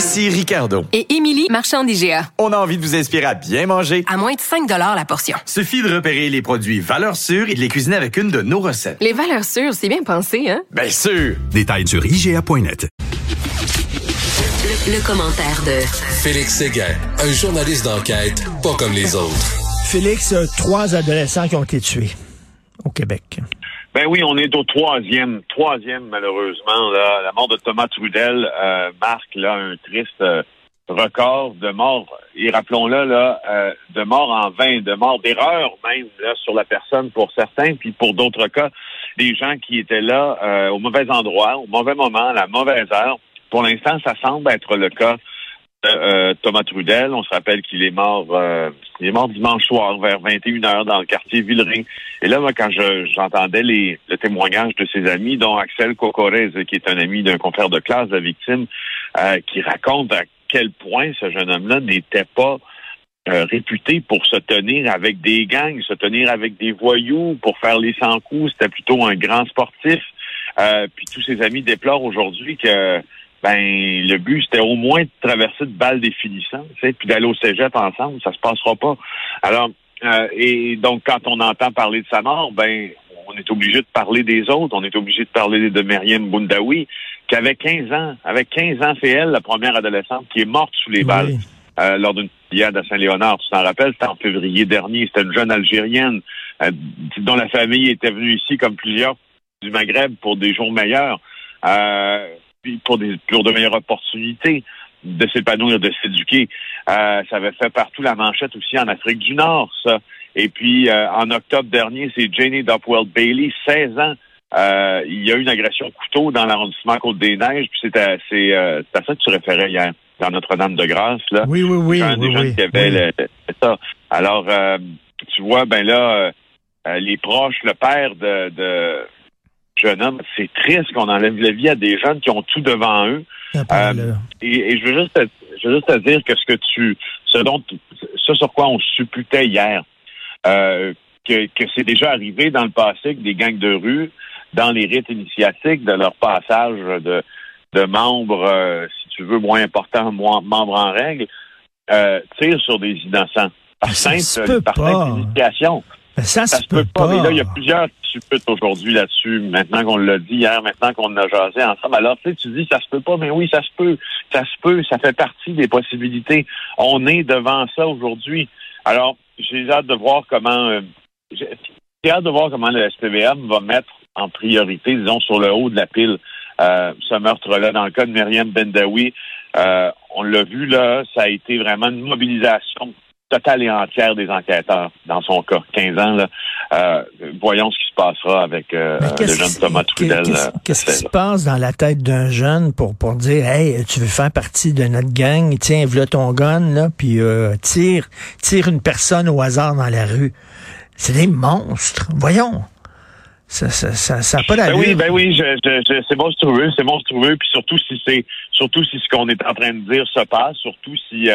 Ici Ricardo. Et Émilie, marchand d'IGA. On a envie de vous inspirer à bien manger. À moins de 5 la portion. Suffit de repérer les produits valeurs sûres et de les cuisiner avec une de nos recettes. Les valeurs sûres, c'est bien pensé, hein? Bien sûr! Détails sur IGA.net. Le, le commentaire de Félix Séguin, un journaliste d'enquête pas comme les autres. Félix, euh, trois adolescents qui ont été tués au Québec. Ben oui, on est au troisième, troisième malheureusement. Là. La mort de Thomas Trudel euh, marque là un triste euh, record de morts. Et rappelons-le là, euh, de morts en vain, de morts d'erreur même là sur la personne pour certains, puis pour d'autres cas, des gens qui étaient là euh, au mauvais endroit, au mauvais moment, à la mauvaise heure. Pour l'instant, ça semble être le cas euh, Thomas Trudel. On se rappelle qu'il est mort euh, il est mort dimanche soir vers 21h dans le quartier Villeray. Et là, moi, quand je, j'entendais les, le témoignage de ses amis, dont Axel Cocorez, qui est un ami d'un confrère de classe de la victime, euh, qui raconte à quel point ce jeune homme-là n'était pas euh, réputé pour se tenir avec des gangs, se tenir avec des voyous, pour faire les 100 coups. C'était plutôt un grand sportif. Puis tous ses amis déplorent aujourd'hui que ben le but c'était au moins de traverser de balles définissantes, puis d'aller au cégep ensemble, ça se passera pas. Alors euh, et donc quand on entend parler de sa mort, ben on est obligé de parler des autres, on est obligé de parler de Myriam Boundaoui qui avait 15 ans, avec 15 ans c'est elle la première adolescente qui est morte sous les balles. Oui. Euh, lors d'une fusillade à Saint-Léonard. Tu t'en rappelles, c'était en février dernier. C'était une jeune Algérienne euh, dont la famille était venue ici, comme plusieurs du Maghreb, pour des jours meilleurs. Euh, pour des pour de meilleures opportunités de s'épanouir, de s'éduquer. Euh, ça avait fait partout la manchette aussi en Afrique du Nord, ça. Et puis euh, en octobre dernier, c'est Janie Dopwell Bailey, 16 ans. Euh, il y a eu une agression au couteau dans l'arrondissement Côte-des-Neiges, puis c'est euh, c'est à ça que tu référais hier dans Notre-Dame-de-Grâce, là. Oui, oui, oui. Des oui, gens oui, qui avaient le- le- ça. Alors, euh, tu vois, ben là, euh, les proches, le père de, de jeune homme, c'est triste qu'on enlève la vie à des jeunes qui ont tout devant eux. Là. Et, et je veux juste te, je veux juste te dire que ce que tu, ce dont, ce sur quoi on supputait hier, euh, que, que c'est déjà arrivé dans le passé avec des gangs de rue, dans les rites initiatiques de leur passage de, de membres, euh, si tu veux, moins importants, moins membres en règle, euh, tirent sur des innocents. Par simple, par simple initiation. Ben, ça, Ça se peut pas. pas. Mais là, il y a plusieurs qui supputent aujourd'hui là-dessus. Maintenant qu'on l'a dit hier, maintenant qu'on a jasé ensemble. Alors, tu sais, tu dis, ça se peut pas. Mais oui, ça se peut. Ça se peut. Ça fait partie des possibilités. On est devant ça aujourd'hui. Alors, j'ai hâte de voir comment, euh, j'ai j'ai hâte de voir comment le SPVM va mettre en priorité, disons, sur le haut de la pile, euh, ce meurtre-là. Dans le cas de Myriam Bendawi, euh, on l'a vu là, ça a été vraiment une mobilisation totale et entière des enquêteurs, dans son cas, 15 ans. Là. Euh, voyons ce qui se passera avec euh, le jeune Thomas Trudel. qu'est-ce- euh, qui se passe dans la tête d'un jeune pour, pour dire Hey, tu veux faire partie de notre gang, tiens, voilà ton gun, là, puis euh, tire, tire une personne au hasard dans la rue. C'est des monstres. Voyons. Ça n'a ça, ça, ça pas Ben d'allure. oui, ben oui, je, je, je- c'est monstrueux, c'est monstrueux, puis surtout si c'est, surtout si ce qu'on est en train de dire se passe, surtout si,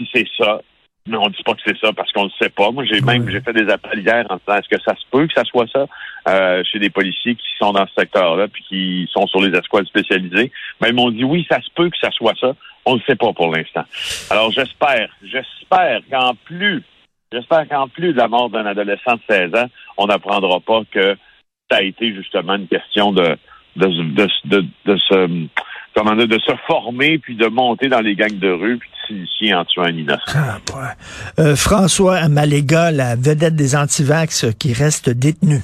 si c'est ça. Mais on dit pas que c'est ça parce qu'on le sait pas. Moi, j'ai même j'ai fait des appels hier en disant est-ce que ça se peut que ça soit ça? Euh, chez des policiers qui sont dans ce secteur-là puis qui sont sur les escouades spécialisées. Ben ils m'ont dit oui, ça se peut que ça soit ça. On ne sait pas pour l'instant. Alors j'espère, j'espère qu'en plus, j'espère qu'en plus de la mort d'un adolescent de 16 ans, on n'apprendra pas que ça a été justement une question de de, de, de, de se comment dire, de se former puis de monter dans les gangs de rue puis en tuant un innocent. Ah, ouais. Euh, François Maléga, la vedette des antivax qui reste détenu.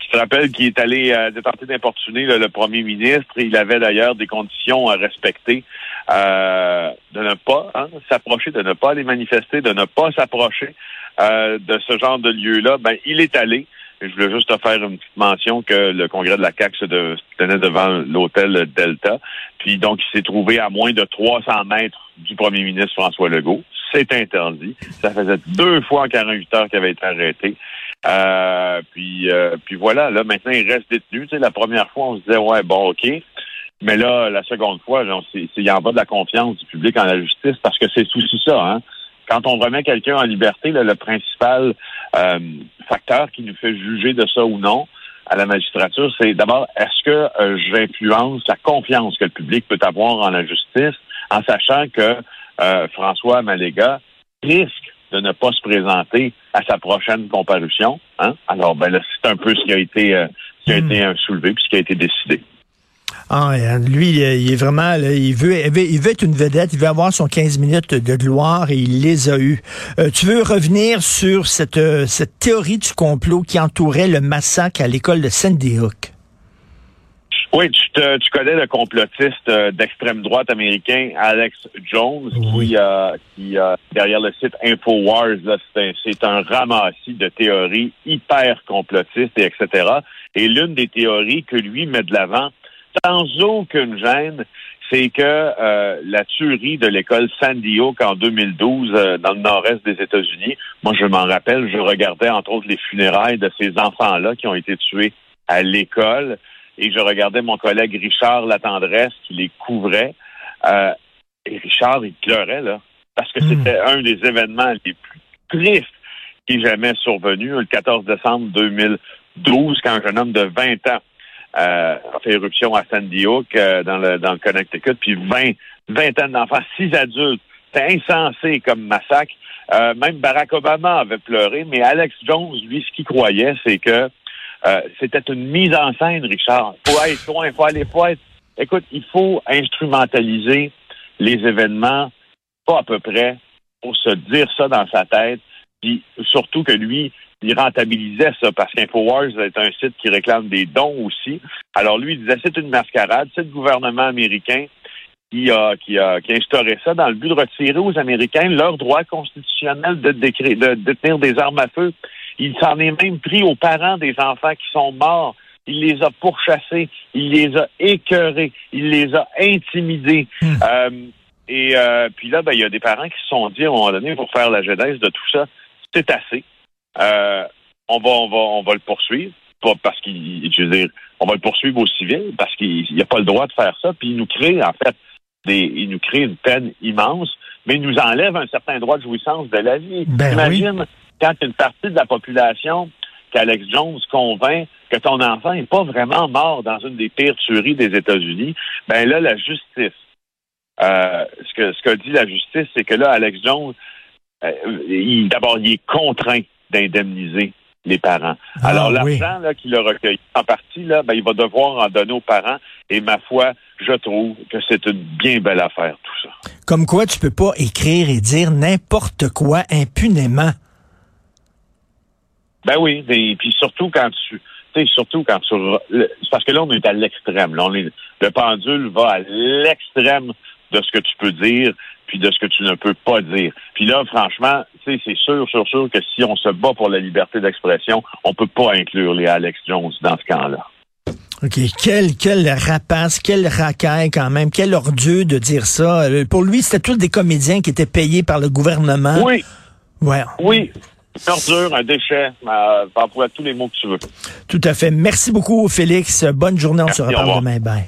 Je te rappelle qu'il est allé euh, tenter d'importuner le premier ministre. Il avait d'ailleurs des conditions à respecter euh, de ne pas hein, s'approcher, de ne pas aller manifester, de ne pas s'approcher euh, de ce genre de lieu-là. Ben, il est allé. Je voulais juste te faire une petite mention que le congrès de la CAQ se, tenait devant l'hôtel Delta. Puis donc, il s'est trouvé à moins de 300 mètres du premier ministre François Legault. C'est interdit. Ça faisait deux fois en 48 heures qu'il avait été arrêté. Euh, puis, euh, puis voilà, là, maintenant, il reste détenu. Tu sais, la première fois, on se disait, ouais, bon, OK. Mais là, la seconde fois, il en va de la confiance du public en la justice parce que c'est aussi ça, hein. Quand on remet quelqu'un en liberté, là, le principal euh, facteur qui nous fait juger de ça ou non à la magistrature, c'est d'abord, est-ce que euh, j'influence la confiance que le public peut avoir en la justice en sachant que euh, François Maléga risque de ne pas se présenter à sa prochaine comparution. Hein? Alors, ben là, c'est un peu ce qui a été, euh, ce qui a Hmm. été euh, soulevé puis ce qui a été décidé. Ah, euh, lui, il est- vraiment, là, il veut, il veut, être une vedette, il veut avoir son 15 minutes de gloire et il les a eues. Euh, tu veux revenir sur cette, euh, cette théorie du complot qui entourait le massacre à l'école de Sandy Hook? Oui, tu, te- tu connais le complotiste euh, d'extrême droite américain Alex Jones, Oui. qui, euh, qui derrière le site Infowars, c'est un, c'est un ramassis de théories hyper complotistes et etc. Et l'une des théories que lui met de l'avant, sans aucune gêne, c'est que euh, la tuerie de l'école Sandy Hook en 2012 euh, dans le nord-est des États-Unis, moi je m'en rappelle, je regardais entre autres les funérailles de ces enfants-là qui ont été tués à l'école et je regardais mon collègue Richard Latendresse qui les couvrait. Euh, et Richard, il pleurait, là, parce que Hmm. c'était un des événements les plus tristes qui est jamais survenu, le 14 décembre 2012, quand un jeune homme de 20 ans euh, a fait éruption à Sandy Hook, euh, dans, le, dans le Connecticut, puis 20, vingtaine d'enfants, six adultes. C'était insensé comme massacre. Euh, même Barack Obama avait pleuré, mais Alex Jones, lui, ce qu'il croyait, c'est que euh, c'était une mise en scène, Richard. Faut être loin, faut aller, faut être. Écoute, il faut instrumentaliser les événements, pas à peu près, pour se dire ça dans sa tête, puis surtout que lui, il rentabilisait ça parce qu'InfoWars est un site qui réclame des dons aussi. Alors lui, il disait c'est une mascarade, c'est le gouvernement américain qui a, qui a, qui a instauré ça dans le but de retirer aux Américains leur droit constitutionnel de, décré- de détenir des armes à feu. Il s'en est même pris aux parents des enfants qui sont morts. Il les a pourchassés, il les a écœurés, il les a intimidés. Euh, et euh, puis là, ben, il y a des parents qui se sont dit à un moment donné, pour faire la genèse de tout ça, c'est assez. Euh, on va, on va, on va le poursuivre, pas parce qu'il, je veux dire, on va le poursuivre au civil parce qu'il n'a pas le droit de faire ça. Puis il nous crée en fait des, il nous crée une peine immense, mais il nous enlève un certain droit de jouissance de la vie. Ben Imagine quand une partie de la population qu'Alex Jones convainc que ton enfant n'est pas vraiment mort dans une des pires tueries des États-Unis, ben là, la justice, euh, ce que ce qu'a dit la justice, c'est que là, Alex Jones, euh, d'abord, il est contraint d'indemniser les parents. Ah, Alors, l'argent qu'il a recueilli en partie, là, ben, il va devoir en donner aux parents. Et ma foi, je trouve que c'est une bien belle affaire, tout ça. Comme quoi, tu peux pas écrire et dire n'importe quoi impunément. Ben oui, mais puis surtout quand tu tu sais, surtout quand tu parce que là on est à l'extrême. Là, on est le pendule va à l'extrême de ce que tu peux dire puis de ce que tu ne peux pas dire. Puis là franchement, tu sais, c'est sûr sûr sûr que si on se bat pour la liberté d'expression, on peut pas inclure les Alex Jones dans ce camp-là. OK. Quel, quel rapace, quel racaille quand même, quel ordure de dire ça. Euh, Pour lui, c'était tous des comédiens qui étaient payés par le gouvernement. Oui, Ouais. oui. Une ordure, un déchet, euh, emploie tous les mots que tu veux. Tout à fait. Merci beaucoup, Félix. Bonne journée. On Merci, se reparle demain. Bye.